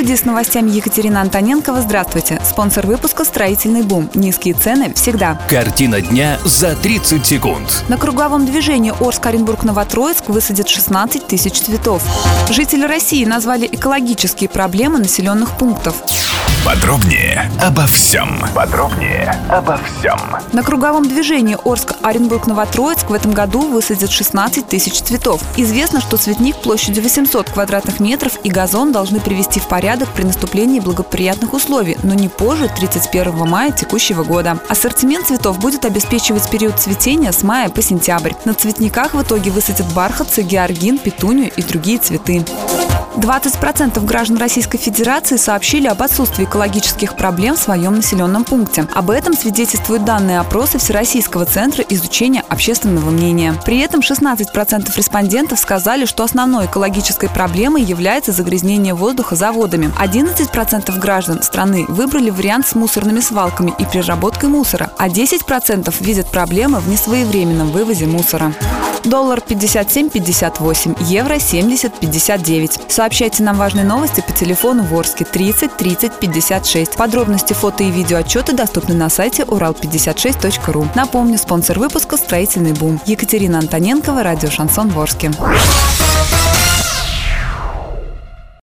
Студии с новостями Екатерина Антоненкова. Здравствуйте. Спонсор выпуска «Строительный бум». Низкие цены всегда. Картина дня за 30 секунд. На круговом движении Орск-Оренбург-Новотроицк высадят 16 тысяч цветов. Жители России назвали экологические проблемы населенных пунктов. Подробнее обо всем. Подробнее обо всем. На круговом движении Орск-Оренбург-Новотроицк в этом году высадят 16 тысяч цветов. Известно, что цветник площадью 800 квадратных метров и газон должны привести в порядок при наступлении благоприятных условий, но не позже 31 мая текущего года. Ассортимент цветов будет обеспечивать период цветения с мая по сентябрь. На цветниках в итоге высадят бархатцы, георгин, петунию и другие цветы. 20% граждан Российской Федерации сообщили об отсутствии экологических проблем в своем населенном пункте. Об этом свидетельствуют данные опроса Всероссийского центра изучения общественного мнения. При этом 16% респондентов сказали, что основной экологической проблемой является загрязнение воздуха заводами. 11% граждан страны выбрали вариант с мусорными свалками и переработкой мусора, а 10% видят проблемы в несвоевременном вывозе мусора. Доллар 57,58, евро 70,59. Сообщайте нам важные новости по телефону Ворске 30 30 56. Подробности фото и видео отчеты доступны на сайте урал56.ру. Напомню, спонсор выпуска «Строительный бум». Екатерина Антоненкова, радио «Шансон Ворске».